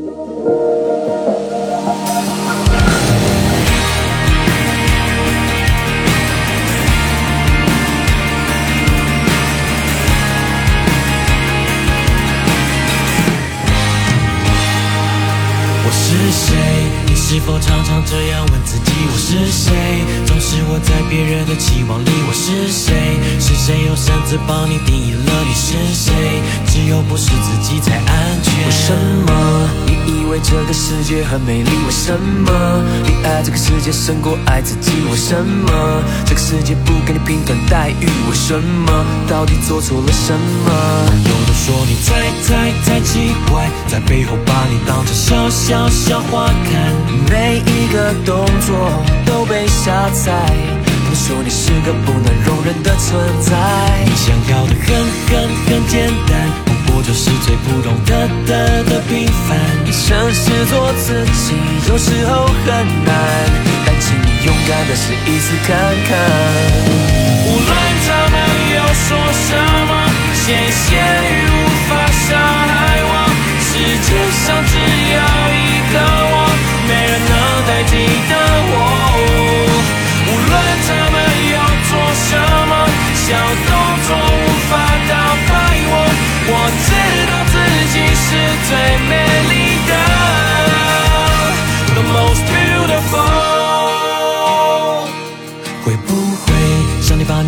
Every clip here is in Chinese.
我是谁？你是否常常这样问自己？我是谁？总是活在别人的期望里。我是谁？是谁用绳子帮你定义了你是谁？只有不是自己才安全。为什么你以为这个世界很美丽？为什么你爱这个世界胜过爱自己？为什么这个世界不给你平等待遇？为什么到底做错了什么？有的说你太太太奇怪，在背后把你当成小小小花看。每一个动作都被下载，他们说你是个不能容忍的存在。你想要的很很很简单，就是最普通的的的平凡。诚实做自己，有时候很难，但请你勇敢的试一次看看。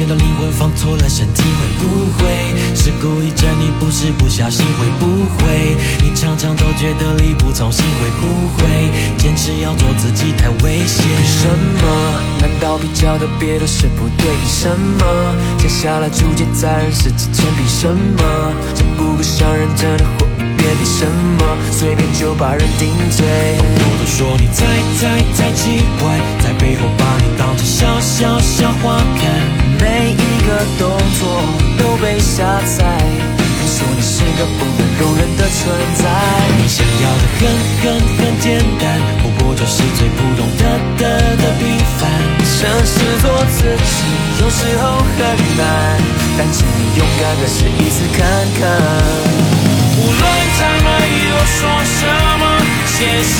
你的灵魂放错了身体？会不会是故意整你？不是不小心？会不会你常常都觉得力不从心？会不会坚持要做自己太危险？为什么？难道比较的别的是不对？凭什么？接下来逐渐在人世之间，凭什么？这不够伤人，真的活一遍，凭什么？随便就把人定罪？我都说你太太太奇怪，在背后把你当成小小小花看。的动作都被下载，他说你是个不能容忍的存在。你想要的很很很简单，不过就是最普通的的的平凡。诚实做自己，有时候很难，但请你勇敢的试一次看看。无论他们又说什么，谢谢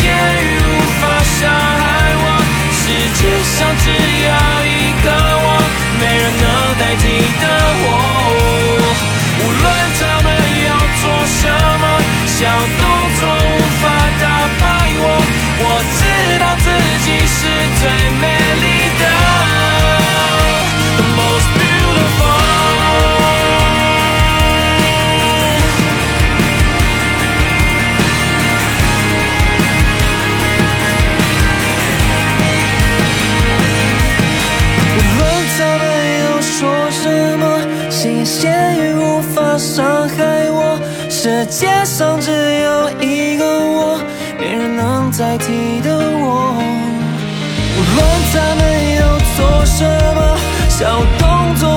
新言闲语无法伤害我。世界上只有一个我，没人能代替的我。无论他们又做什么，小动作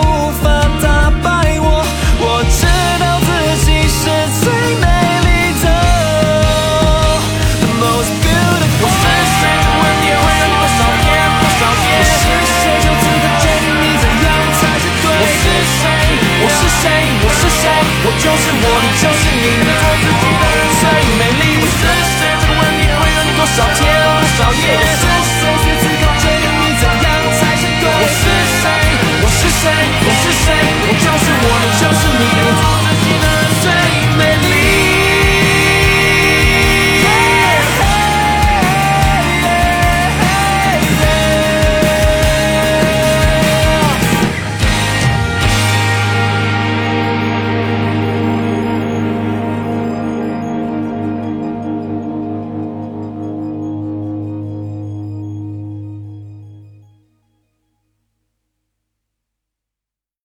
就是我，你就是你，你做自己的人最美丽。我是谁？这个问题会让你多少天？多少夜？我是谁？有资格决定你怎样才是对？我是谁？我是谁？我是谁？我就是我，你就是你。